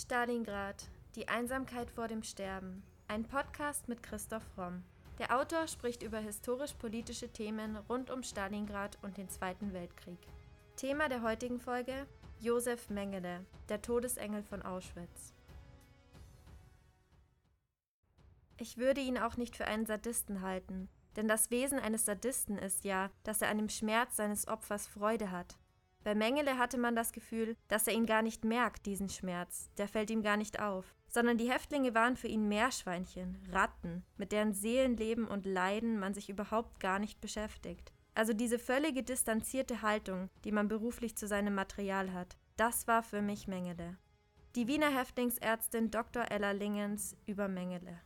Stalingrad. Die Einsamkeit vor dem Sterben. Ein Podcast mit Christoph Romm. Der Autor spricht über historisch-politische Themen rund um Stalingrad und den Zweiten Weltkrieg. Thema der heutigen Folge: Josef Mengele, der Todesengel von Auschwitz. Ich würde ihn auch nicht für einen Sadisten halten, denn das Wesen eines Sadisten ist ja, dass er an dem Schmerz seines Opfers Freude hat. Bei Mengele hatte man das Gefühl, dass er ihn gar nicht merkt, diesen Schmerz, der fällt ihm gar nicht auf, sondern die Häftlinge waren für ihn Meerschweinchen, Ratten, mit deren Seelenleben und Leiden man sich überhaupt gar nicht beschäftigt. Also diese völlige distanzierte Haltung, die man beruflich zu seinem Material hat, das war für mich Mengele. Die Wiener Häftlingsärztin Dr. Ella Lingens über Mengele.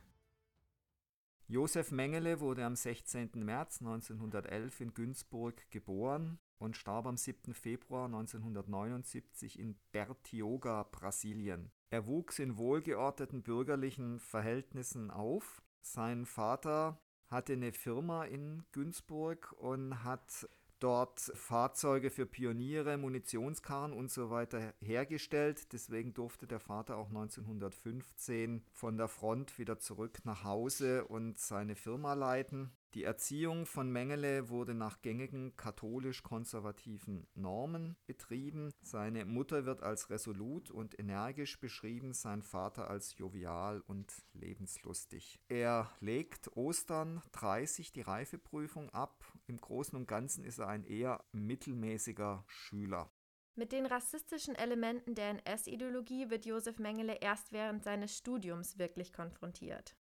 Josef Mengele wurde am 16. März 1911 in Günzburg geboren und starb am 7. Februar 1979 in Bertioga, Brasilien. Er wuchs in wohlgeordneten bürgerlichen Verhältnissen auf. Sein Vater hatte eine Firma in Günzburg und hat dort Fahrzeuge für Pioniere, Munitionskarren und so weiter hergestellt. Deswegen durfte der Vater auch 1915 von der Front wieder zurück nach Hause und seine Firma leiten. Die Erziehung von Mengele wurde nach gängigen katholisch-konservativen Normen betrieben. Seine Mutter wird als resolut und energisch beschrieben, sein Vater als jovial und lebenslustig. Er legt Ostern 30 die Reifeprüfung ab. Im Großen und Ganzen ist er ein eher mittelmäßiger Schüler. Mit den rassistischen Elementen der NS-Ideologie wird Josef Mengele erst während seines Studiums wirklich konfrontiert.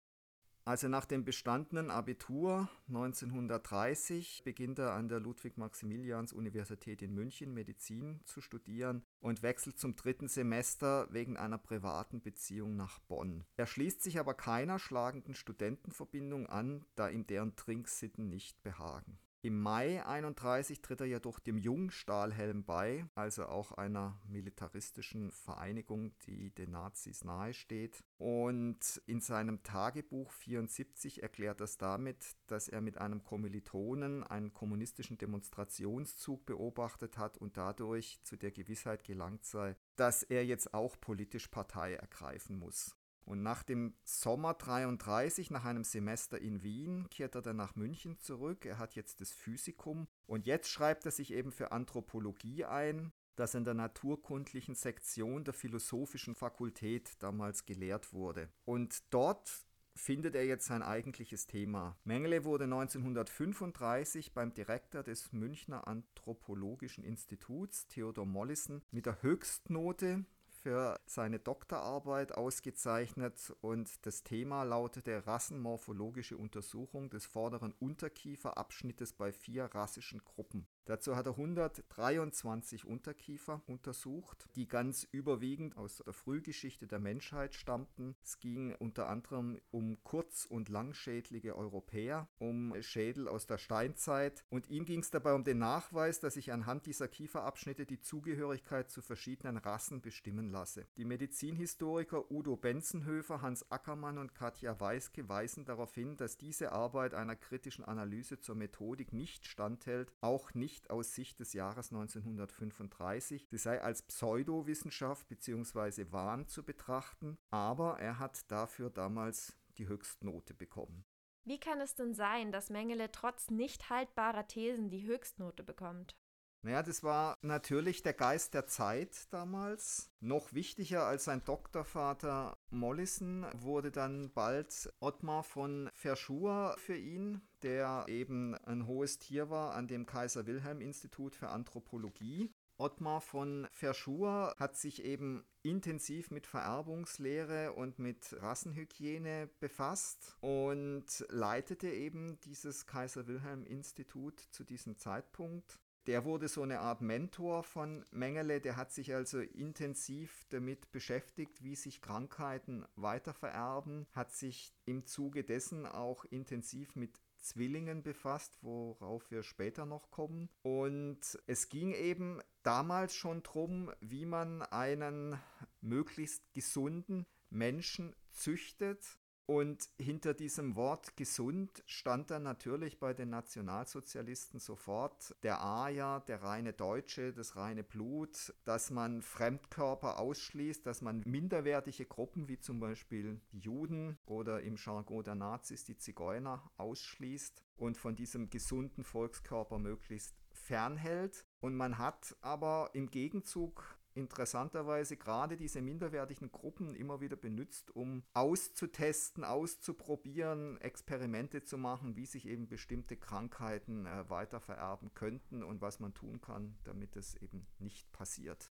Also nach dem bestandenen Abitur 1930 beginnt er an der Ludwig-Maximilians-Universität in München Medizin zu studieren und wechselt zum dritten Semester wegen einer privaten Beziehung nach Bonn. Er schließt sich aber keiner schlagenden Studentenverbindung an, da ihm deren Trinksitten nicht behagen. Im Mai 31 tritt er jedoch dem Jungstahlhelm bei, also auch einer militaristischen Vereinigung, die den Nazis nahesteht. Und in seinem Tagebuch 74 erklärt er damit, dass er mit einem Kommilitonen einen kommunistischen Demonstrationszug beobachtet hat und dadurch zu der Gewissheit gelangt sei, dass er jetzt auch politisch Partei ergreifen muss. Und nach dem Sommer 33, nach einem Semester in Wien, kehrt er dann nach München zurück. Er hat jetzt das Physikum und jetzt schreibt er sich eben für Anthropologie ein, das in der naturkundlichen Sektion der philosophischen Fakultät damals gelehrt wurde. Und dort findet er jetzt sein eigentliches Thema. Mengele wurde 1935 beim Direktor des Münchner Anthropologischen Instituts, Theodor Mollison, mit der Höchstnote für seine Doktorarbeit ausgezeichnet und das Thema lautete Rassenmorphologische Untersuchung des vorderen Unterkieferabschnittes bei vier rassischen Gruppen. Dazu hat er 123 Unterkiefer untersucht, die ganz überwiegend aus der Frühgeschichte der Menschheit stammten. Es ging unter anderem um kurz- und langschädlige Europäer, um Schädel aus der Steinzeit und ihm ging es dabei um den Nachweis, dass sich anhand dieser Kieferabschnitte die Zugehörigkeit zu verschiedenen Rassen bestimmen lasse. Die Medizinhistoriker Udo Benzenhöfer, Hans Ackermann und Katja Weiske weisen darauf hin, dass diese Arbeit einer kritischen Analyse zur Methodik nicht standhält, auch nicht nicht aus Sicht des Jahres 1935. Sie sei als Pseudowissenschaft bzw. Wahn zu betrachten, aber er hat dafür damals die Höchstnote bekommen. Wie kann es denn sein, dass Mengele trotz nicht haltbarer Thesen die Höchstnote bekommt? Naja, das war natürlich der Geist der Zeit damals. Noch wichtiger als sein Doktorvater Mollison wurde dann bald Ottmar von Verschuer für ihn, der eben ein hohes Tier war an dem Kaiser Wilhelm Institut für Anthropologie. Ottmar von Verschuer hat sich eben intensiv mit Vererbungslehre und mit Rassenhygiene befasst und leitete eben dieses Kaiser Wilhelm Institut zu diesem Zeitpunkt der wurde so eine Art Mentor von Mengele, der hat sich also intensiv damit beschäftigt, wie sich Krankheiten weitervererben, hat sich im Zuge dessen auch intensiv mit Zwillingen befasst, worauf wir später noch kommen. Und es ging eben damals schon darum, wie man einen möglichst gesunden Menschen züchtet Und hinter diesem Wort gesund stand dann natürlich bei den Nationalsozialisten sofort der Aja, der reine Deutsche, das reine Blut, dass man Fremdkörper ausschließt, dass man minderwertige Gruppen wie zum Beispiel die Juden oder im Jargon der Nazis die Zigeuner ausschließt und von diesem gesunden Volkskörper möglichst fernhält. Und man hat aber im Gegenzug interessanterweise gerade diese minderwertigen Gruppen immer wieder benutzt, um auszutesten, auszuprobieren, Experimente zu machen, wie sich eben bestimmte Krankheiten äh, weiter vererben könnten und was man tun kann, damit es eben nicht passiert.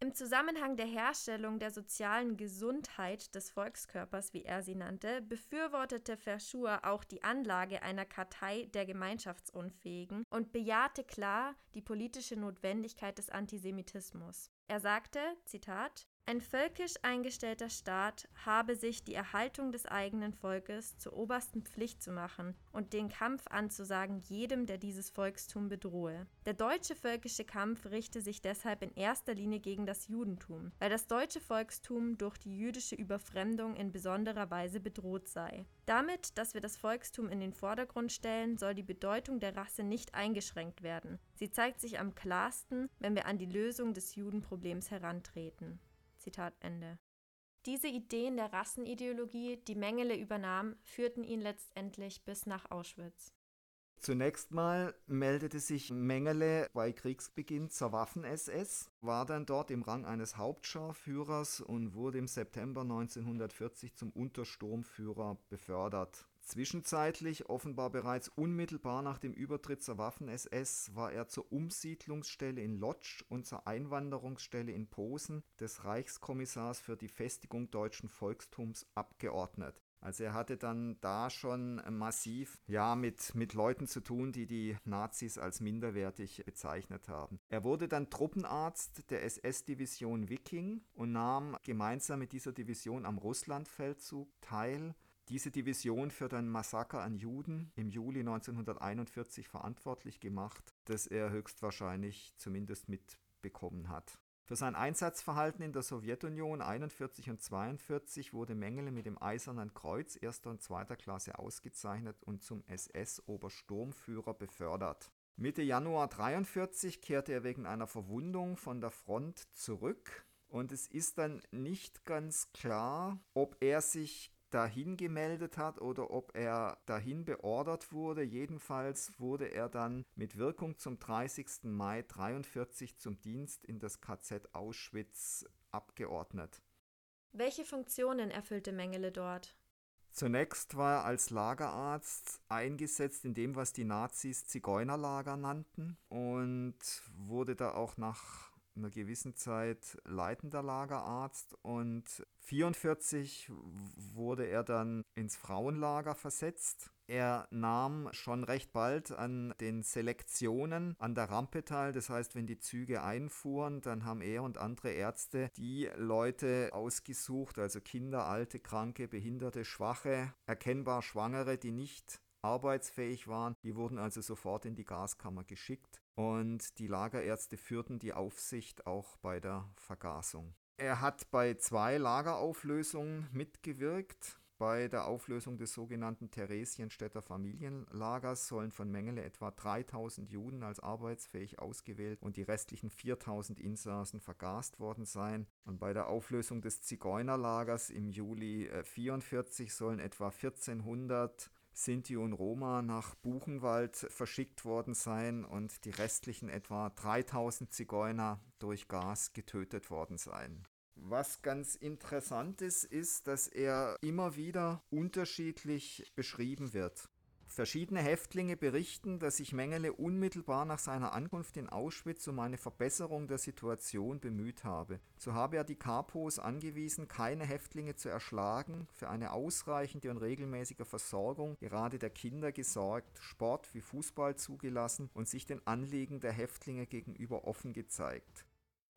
Im Zusammenhang der Herstellung der sozialen Gesundheit des Volkskörpers, wie er sie nannte, befürwortete Verschur auch die Anlage einer Kartei der Gemeinschaftsunfähigen und bejahte klar die politische Notwendigkeit des Antisemitismus. Er sagte, Zitat, ein völkisch eingestellter Staat habe sich die Erhaltung des eigenen Volkes zur obersten Pflicht zu machen und den Kampf anzusagen jedem, der dieses Volkstum bedrohe. Der deutsche völkische Kampf richte sich deshalb in erster Linie gegen das Judentum, weil das deutsche Volkstum durch die jüdische Überfremdung in besonderer Weise bedroht sei. Damit, dass wir das Volkstum in den Vordergrund stellen, soll die Bedeutung der Rasse nicht eingeschränkt werden. Sie zeigt sich am klarsten, wenn wir an die Lösung des Judenproblems herantreten. Zitat Ende. Diese Ideen der Rassenideologie, die Mengele übernahm, führten ihn letztendlich bis nach Auschwitz. Zunächst mal meldete sich Mengele bei Kriegsbeginn zur Waffen-SS, war dann dort im Rang eines Hauptscharführers und wurde im September 1940 zum Untersturmführer befördert. Zwischenzeitlich, offenbar bereits unmittelbar nach dem Übertritt zur Waffen-SS, war er zur Umsiedlungsstelle in Lodz und zur Einwanderungsstelle in Posen des Reichskommissars für die Festigung deutschen Volkstums abgeordnet. Also er hatte dann da schon massiv ja mit, mit Leuten zu tun, die die Nazis als minderwertig bezeichnet haben. Er wurde dann Truppenarzt der SS-Division Wiking und nahm gemeinsam mit dieser Division am Russlandfeldzug teil diese Division für ein Massaker an Juden im Juli 1941 verantwortlich gemacht, das er höchstwahrscheinlich zumindest mitbekommen hat. Für sein Einsatzverhalten in der Sowjetunion 41 und 42 wurde Mengele mit dem Eisernen Kreuz erster und zweiter Klasse ausgezeichnet und zum SS-Obersturmführer befördert. Mitte Januar 43 kehrte er wegen einer Verwundung von der Front zurück und es ist dann nicht ganz klar, ob er sich dahin gemeldet hat oder ob er dahin beordert wurde. Jedenfalls wurde er dann mit Wirkung zum 30. Mai 43 zum Dienst in das KZ Auschwitz abgeordnet. Welche Funktionen erfüllte Mengele dort? Zunächst war er als Lagerarzt eingesetzt in dem, was die Nazis Zigeunerlager nannten und wurde da auch nach einer gewissen Zeit leitender Lagerarzt und 1944 wurde er dann ins Frauenlager versetzt. Er nahm schon recht bald an den Selektionen an der Rampe teil. Das heißt, wenn die Züge einfuhren, dann haben er und andere Ärzte die Leute ausgesucht, also Kinder, alte, kranke, behinderte, schwache, erkennbar Schwangere, die nicht arbeitsfähig waren. Die wurden also sofort in die Gaskammer geschickt und die Lagerärzte führten die Aufsicht auch bei der Vergasung. Er hat bei zwei Lagerauflösungen mitgewirkt. Bei der Auflösung des sogenannten Theresienstädter Familienlagers sollen von Mengele etwa 3000 Juden als arbeitsfähig ausgewählt und die restlichen 4000 Insassen vergast worden sein. Und bei der Auflösung des Zigeunerlagers im Juli 1944 äh, sollen etwa 1400 Sinti und Roma nach Buchenwald verschickt worden sein und die restlichen etwa 3000 Zigeuner durch Gas getötet worden sein. Was ganz interessant ist, ist, dass er immer wieder unterschiedlich beschrieben wird. Verschiedene Häftlinge berichten, dass sich Mengele unmittelbar nach seiner Ankunft in Auschwitz um eine Verbesserung der Situation bemüht habe. So habe er die Kapos angewiesen, keine Häftlinge zu erschlagen, für eine ausreichende und regelmäßige Versorgung gerade der Kinder gesorgt, Sport wie Fußball zugelassen und sich den Anliegen der Häftlinge gegenüber offen gezeigt.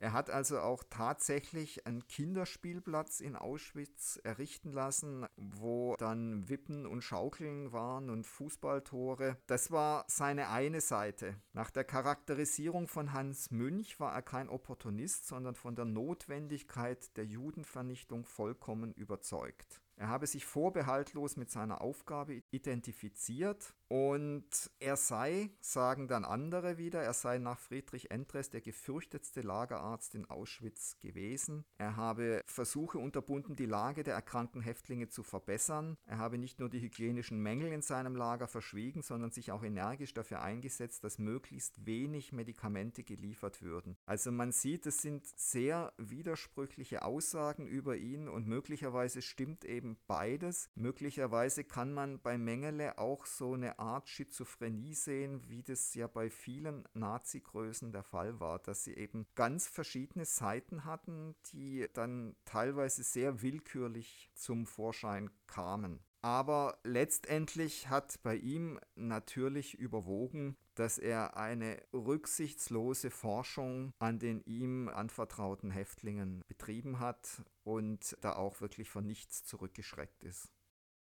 Er hat also auch tatsächlich einen Kinderspielplatz in Auschwitz errichten lassen, wo dann Wippen und Schaukeln waren und Fußballtore. Das war seine eine Seite. Nach der Charakterisierung von Hans Münch war er kein Opportunist, sondern von der Notwendigkeit der Judenvernichtung vollkommen überzeugt. Er habe sich vorbehaltlos mit seiner Aufgabe identifiziert und er sei, sagen dann andere wieder, er sei nach Friedrich Endres der gefürchtetste Lagerarzt in Auschwitz gewesen. Er habe Versuche unterbunden, die Lage der erkrankten Häftlinge zu verbessern. Er habe nicht nur die hygienischen Mängel in seinem Lager verschwiegen, sondern sich auch energisch dafür eingesetzt, dass möglichst wenig Medikamente geliefert würden. Also man sieht, es sind sehr widersprüchliche Aussagen über ihn und möglicherweise stimmt eben beides. Möglicherweise kann man bei Mengele auch so eine Art Schizophrenie sehen, wie das ja bei vielen Nazi-Größen der Fall war, dass sie eben ganz verschiedene Seiten hatten, die dann teilweise sehr willkürlich zum Vorschein kamen. Aber letztendlich hat bei ihm natürlich überwogen, dass er eine rücksichtslose Forschung an den ihm anvertrauten Häftlingen betrieben hat und da auch wirklich von nichts zurückgeschreckt ist.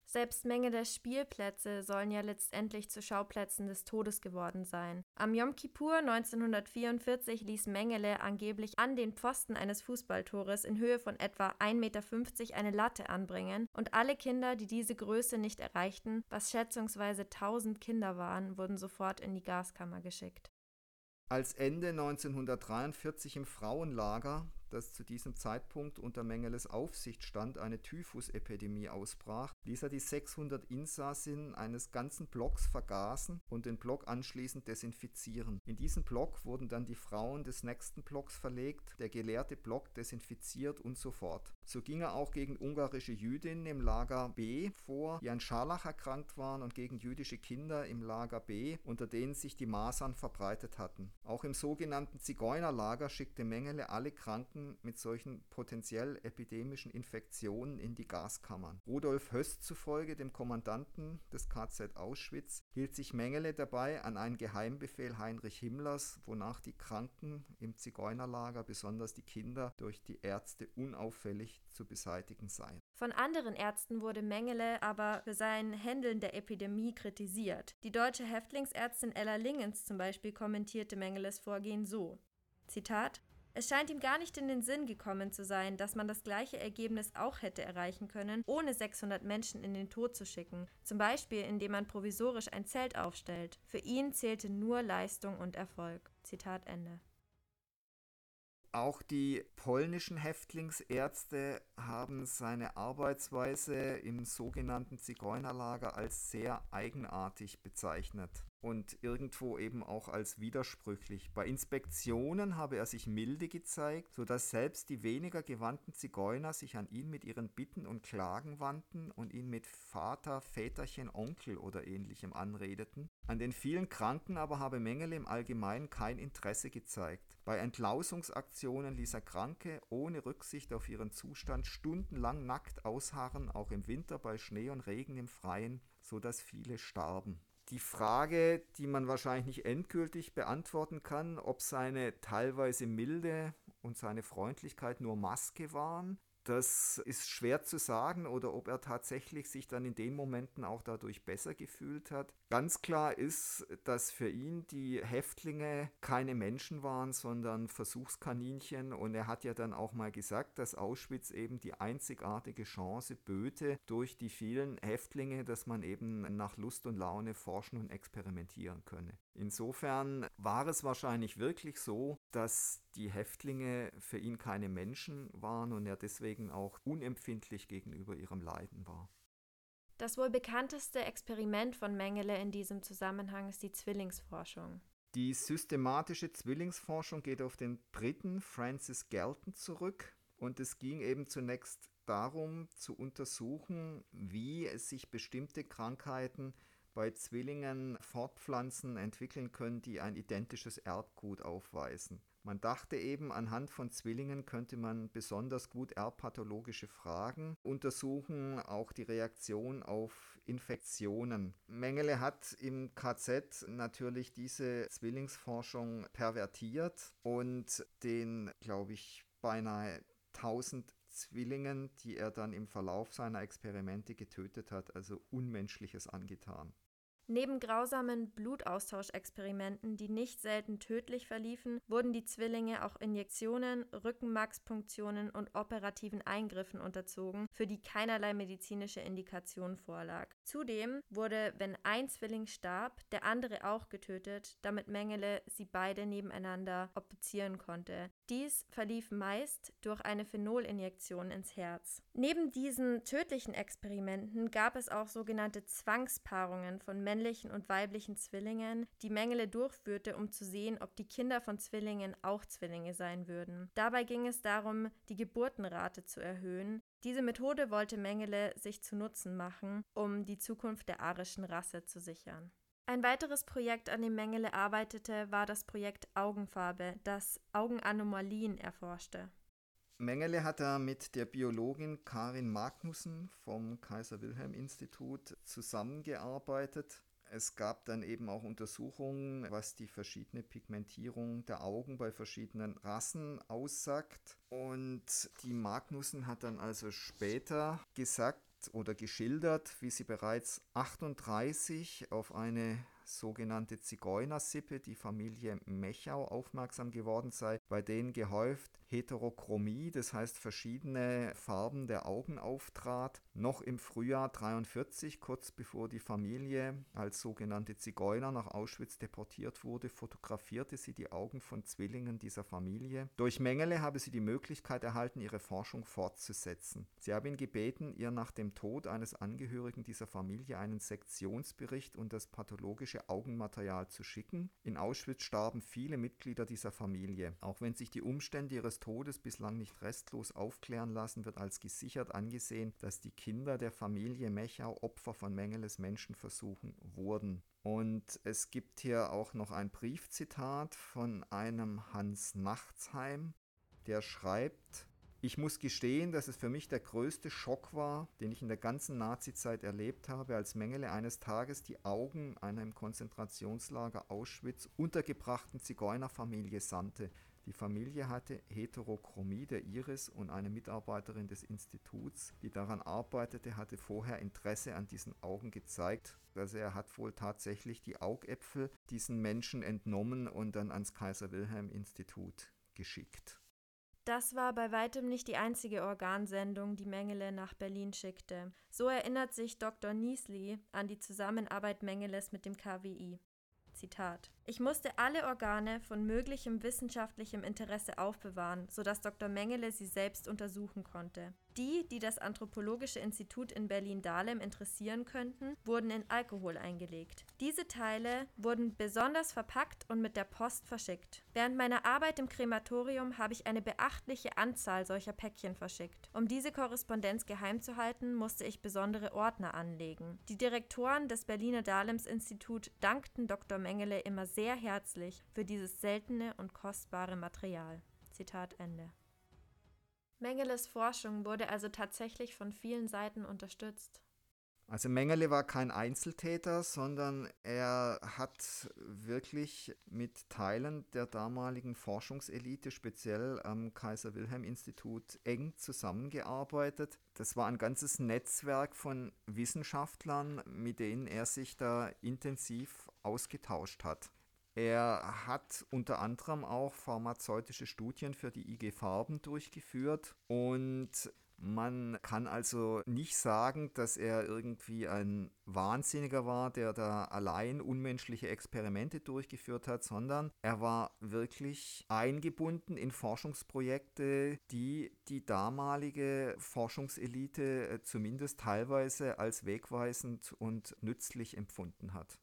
Selbst Menge der Spielplätze sollen ja letztendlich zu Schauplätzen des Todes geworden sein. Am Yom Kippur 1944 ließ Mengele angeblich an den Pfosten eines Fußballtores in Höhe von etwa 1,50 Meter eine Latte anbringen und alle Kinder, die diese Größe nicht erreichten, was schätzungsweise 1000 Kinder waren, wurden sofort in die Gaskammer geschickt. Als Ende 1943 im Frauenlager dass zu diesem Zeitpunkt unter Mengeles Aufsicht stand, eine Typhusepidemie ausbrach, ließ er die 600 Insassen eines ganzen Blocks vergasen und den Block anschließend desinfizieren. In diesen Block wurden dann die Frauen des nächsten Blocks verlegt, der geleerte Block desinfiziert und so fort. So ging er auch gegen ungarische Jüdinnen im Lager B vor, die an Scharlach erkrankt waren und gegen jüdische Kinder im Lager B, unter denen sich die Masern verbreitet hatten. Auch im sogenannten Zigeunerlager schickte Mengele alle Kranken mit solchen potenziell epidemischen Infektionen in die Gaskammern. Rudolf Höst zufolge, dem Kommandanten des KZ Auschwitz, hielt sich Mengele dabei an einen Geheimbefehl Heinrich Himmlers, wonach die Kranken im Zigeunerlager, besonders die Kinder, durch die Ärzte unauffällig zu beseitigen seien. Von anderen Ärzten wurde Mengele aber für sein Händeln der Epidemie kritisiert. Die deutsche Häftlingsärztin Ella Lingens zum Beispiel kommentierte Mengeles Vorgehen so: Zitat es scheint ihm gar nicht in den Sinn gekommen zu sein, dass man das gleiche Ergebnis auch hätte erreichen können, ohne 600 Menschen in den Tod zu schicken, zum Beispiel indem man provisorisch ein Zelt aufstellt. Für ihn zählte nur Leistung und Erfolg. Zitat Ende. Auch die polnischen Häftlingsärzte haben seine Arbeitsweise im sogenannten Zigeunerlager als sehr eigenartig bezeichnet und irgendwo eben auch als widersprüchlich. Bei Inspektionen habe er sich milde gezeigt, sodass selbst die weniger gewandten Zigeuner sich an ihn mit ihren Bitten und Klagen wandten und ihn mit Vater, Väterchen, Onkel oder ähnlichem anredeten. An den vielen Kranken aber habe Mengele im Allgemeinen kein Interesse gezeigt. Bei Entlausungsaktionen ließ er Kranke ohne Rücksicht auf ihren Zustand stundenlang nackt ausharren, auch im Winter bei Schnee und Regen im Freien, so dass viele starben. Die Frage, die man wahrscheinlich nicht endgültig beantworten kann, ob seine teilweise Milde und seine Freundlichkeit nur Maske waren das ist schwer zu sagen oder ob er tatsächlich sich dann in den Momenten auch dadurch besser gefühlt hat. Ganz klar ist, dass für ihn die Häftlinge keine Menschen waren, sondern Versuchskaninchen. Und er hat ja dann auch mal gesagt, dass Auschwitz eben die einzigartige Chance böte durch die vielen Häftlinge, dass man eben nach Lust und Laune forschen und experimentieren könne. Insofern war es wahrscheinlich wirklich so, dass die Häftlinge für ihn keine Menschen waren und er deswegen auch unempfindlich gegenüber ihrem Leiden war. Das wohl bekannteste Experiment von Mengele in diesem Zusammenhang ist die Zwillingsforschung. Die systematische Zwillingsforschung geht auf den Briten Francis Galton zurück und es ging eben zunächst darum zu untersuchen, wie es sich bestimmte Krankheiten bei Zwillingen Fortpflanzen entwickeln können, die ein identisches Erbgut aufweisen. Man dachte eben, anhand von Zwillingen könnte man besonders gut erbpathologische Fragen untersuchen, auch die Reaktion auf Infektionen. Mengele hat im KZ natürlich diese Zwillingsforschung pervertiert und den, glaube ich, beinahe 1000 Zwillingen, die er dann im Verlauf seiner Experimente getötet hat, also Unmenschliches angetan. Neben grausamen Blutaustauschexperimenten, die nicht selten tödlich verliefen, wurden die Zwillinge auch Injektionen, Rückenmarkspunktionen und operativen Eingriffen unterzogen, für die keinerlei medizinische Indikation vorlag. Zudem wurde, wenn ein Zwilling starb, der andere auch getötet, damit Mengele sie beide nebeneinander obduzieren konnte. Dies verlief meist durch eine Phenolinjektion ins Herz. Neben diesen tödlichen Experimenten gab es auch sogenannte Zwangspaarungen von männlichen und weiblichen Zwillingen, die Mengele durchführte, um zu sehen, ob die Kinder von Zwillingen auch Zwillinge sein würden. Dabei ging es darum, die Geburtenrate zu erhöhen. Diese Methode wollte Mengele sich zu Nutzen machen, um die Zukunft der arischen Rasse zu sichern. Ein weiteres Projekt, an dem Mengele arbeitete, war das Projekt Augenfarbe, das Augenanomalien erforschte. Mengele hat da mit der Biologin Karin Magnussen vom Kaiser Wilhelm Institut zusammengearbeitet. Es gab dann eben auch Untersuchungen, was die verschiedene Pigmentierung der Augen bei verschiedenen Rassen aussagt. Und die Magnussen hat dann also später gesagt, oder geschildert, wie sie bereits 38 auf eine sogenannte Zigeunersippe, die Familie Mechau, aufmerksam geworden sei, bei denen gehäuft Heterochromie, das heißt verschiedene Farben der Augen auftrat. Noch im Frühjahr 43, kurz bevor die Familie als sogenannte Zigeuner nach Auschwitz deportiert wurde, fotografierte sie die Augen von Zwillingen dieser Familie. Durch Mengele habe sie die Möglichkeit erhalten, ihre Forschung fortzusetzen. Sie habe ihn gebeten, ihr nach dem Tod eines Angehörigen dieser Familie einen Sektionsbericht und das pathologische Augenmaterial zu schicken. In Auschwitz starben viele Mitglieder dieser Familie. Auch wenn sich die Umstände ihres Todes bislang nicht restlos aufklären lassen, wird als gesichert angesehen, dass die Kinder der Familie Mechau Opfer von Mengeles Menschenversuchen wurden. Und es gibt hier auch noch ein Briefzitat von einem Hans Nachtsheim, der schreibt, ich muss gestehen, dass es für mich der größte Schock war, den ich in der ganzen Nazizeit erlebt habe, als Mengele eines Tages die Augen einer im Konzentrationslager Auschwitz untergebrachten Zigeunerfamilie sandte. Die Familie hatte Heterochromie der Iris und eine Mitarbeiterin des Instituts, die daran arbeitete, hatte vorher Interesse an diesen Augen gezeigt. Also er hat wohl tatsächlich die Augäpfel diesen Menschen entnommen und dann ans Kaiser Wilhelm Institut geschickt. Das war bei weitem nicht die einzige Organsendung, die Mengele nach Berlin schickte. So erinnert sich Dr. Niesli an die Zusammenarbeit Mengeles mit dem KWI. Zitat ich musste alle Organe von möglichem wissenschaftlichem Interesse aufbewahren, sodass Dr. Mengele sie selbst untersuchen konnte. Die, die das Anthropologische Institut in Berlin-Dahlem interessieren könnten, wurden in Alkohol eingelegt. Diese Teile wurden besonders verpackt und mit der Post verschickt. Während meiner Arbeit im Krematorium habe ich eine beachtliche Anzahl solcher Päckchen verschickt. Um diese Korrespondenz geheim zu halten, musste ich besondere Ordner anlegen. Die Direktoren des Berliner Dahlems Institut dankten Dr. Mengele immer sehr herzlich für dieses seltene und kostbare Material. Zitat Ende. Mengeles Forschung wurde also tatsächlich von vielen Seiten unterstützt. Also Mengele war kein Einzeltäter, sondern er hat wirklich mit Teilen der damaligen Forschungselite, speziell am Kaiser Wilhelm Institut, eng zusammengearbeitet. Das war ein ganzes Netzwerk von Wissenschaftlern, mit denen er sich da intensiv ausgetauscht hat. Er hat unter anderem auch pharmazeutische Studien für die IG Farben durchgeführt und man kann also nicht sagen, dass er irgendwie ein Wahnsinniger war, der da allein unmenschliche Experimente durchgeführt hat, sondern er war wirklich eingebunden in Forschungsprojekte, die die damalige Forschungselite äh, zumindest teilweise als wegweisend und nützlich empfunden hat.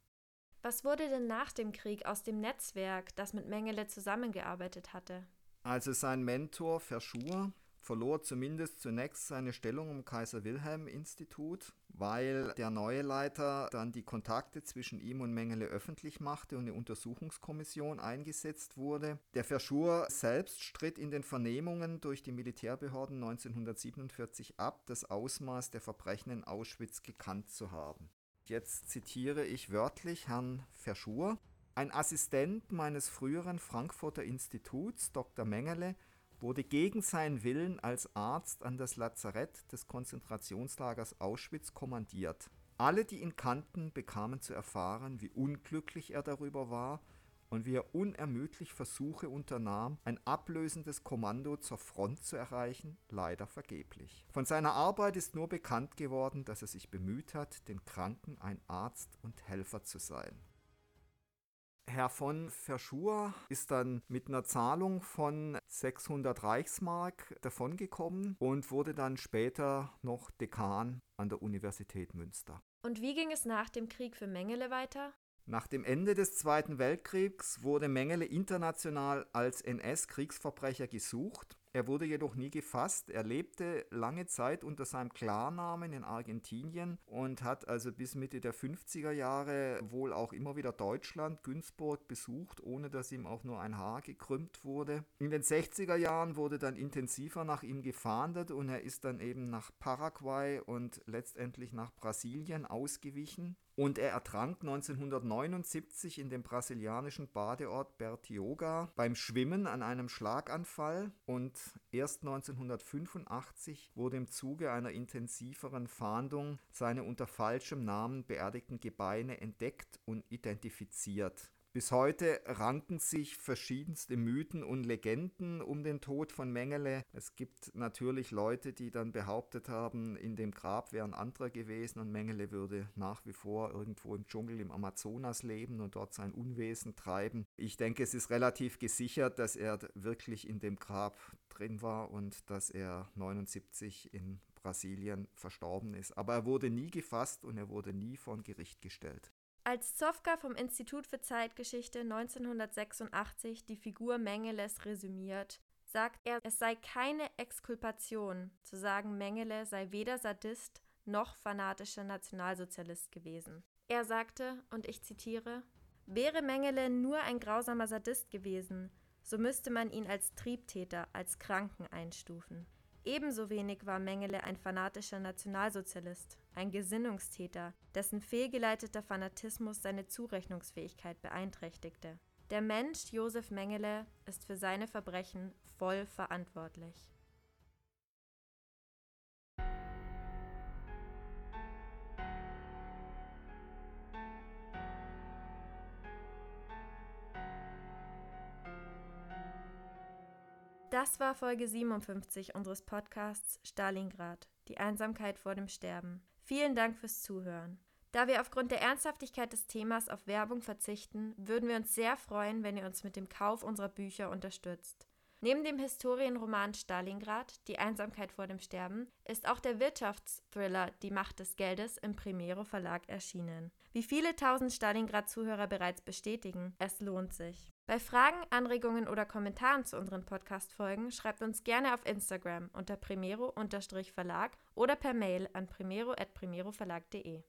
Was wurde denn nach dem Krieg aus dem Netzwerk, das mit Mengele zusammengearbeitet hatte? Also sein Mentor Verschur verlor zumindest zunächst seine Stellung im Kaiser Wilhelm Institut, weil der neue Leiter dann die Kontakte zwischen ihm und Mengele öffentlich machte und eine Untersuchungskommission eingesetzt wurde. Der Verschur selbst stritt in den Vernehmungen durch die Militärbehörden 1947 ab, das Ausmaß der Verbrechen in Auschwitz gekannt zu haben. Jetzt zitiere ich wörtlich Herrn Verschur. Ein Assistent meines früheren Frankfurter Instituts, Dr. Mengele, wurde gegen seinen Willen als Arzt an das Lazarett des Konzentrationslagers Auschwitz kommandiert. Alle, die ihn kannten, bekamen zu erfahren, wie unglücklich er darüber war und wie er unermüdlich Versuche unternahm, ein ablösendes Kommando zur Front zu erreichen, leider vergeblich. Von seiner Arbeit ist nur bekannt geworden, dass er sich bemüht hat, den Kranken ein Arzt und Helfer zu sein. Herr von Verschur ist dann mit einer Zahlung von 600 Reichsmark davongekommen und wurde dann später noch Dekan an der Universität Münster. Und wie ging es nach dem Krieg für Mengele weiter? Nach dem Ende des Zweiten Weltkriegs wurde Mengele international als NS-Kriegsverbrecher gesucht. Er wurde jedoch nie gefasst. Er lebte lange Zeit unter seinem Klarnamen in Argentinien und hat also bis Mitte der 50er Jahre wohl auch immer wieder Deutschland, Günzburg besucht, ohne dass ihm auch nur ein Haar gekrümmt wurde. In den 60er Jahren wurde dann intensiver nach ihm gefahndet und er ist dann eben nach Paraguay und letztendlich nach Brasilien ausgewichen. Und er ertrank 1979 in dem brasilianischen Badeort Bertioga beim Schwimmen an einem Schlaganfall und erst 1985 wurde im Zuge einer intensiveren Fahndung seine unter falschem Namen beerdigten Gebeine entdeckt und identifiziert. Bis heute ranken sich verschiedenste Mythen und Legenden um den Tod von Mengele. Es gibt natürlich Leute, die dann behauptet haben, in dem Grab wären andere gewesen und Mengele würde nach wie vor irgendwo im Dschungel im Amazonas leben und dort sein Unwesen treiben. Ich denke, es ist relativ gesichert, dass er wirklich in dem Grab drin war und dass er 79 in Brasilien verstorben ist. Aber er wurde nie gefasst und er wurde nie vor Gericht gestellt. Als Zofka vom Institut für Zeitgeschichte 1986 die Figur Mengeles resümiert, sagt er, es sei keine Exkulpation zu sagen, Mengele sei weder Sadist noch fanatischer Nationalsozialist gewesen. Er sagte, und ich zitiere, Wäre Mengele nur ein grausamer Sadist gewesen, so müsste man ihn als Triebtäter, als Kranken einstufen. Ebenso wenig war Mengele ein fanatischer Nationalsozialist, ein Gesinnungstäter, dessen fehlgeleiteter Fanatismus seine Zurechnungsfähigkeit beeinträchtigte. Der Mensch Josef Mengele ist für seine Verbrechen voll verantwortlich. Das war Folge 57 unseres Podcasts Stalingrad, die Einsamkeit vor dem Sterben. Vielen Dank fürs Zuhören. Da wir aufgrund der Ernsthaftigkeit des Themas auf Werbung verzichten, würden wir uns sehr freuen, wenn ihr uns mit dem Kauf unserer Bücher unterstützt. Neben dem Historienroman Stalingrad, Die Einsamkeit vor dem Sterben, ist auch der Wirtschaftsthriller Die Macht des Geldes im Primero Verlag erschienen. Wie viele tausend Stalingrad-Zuhörer bereits bestätigen, es lohnt sich. Bei Fragen, Anregungen oder Kommentaren zu unseren Podcast-Folgen schreibt uns gerne auf Instagram unter primero-verlag oder per Mail an primero.primeroverlag.de.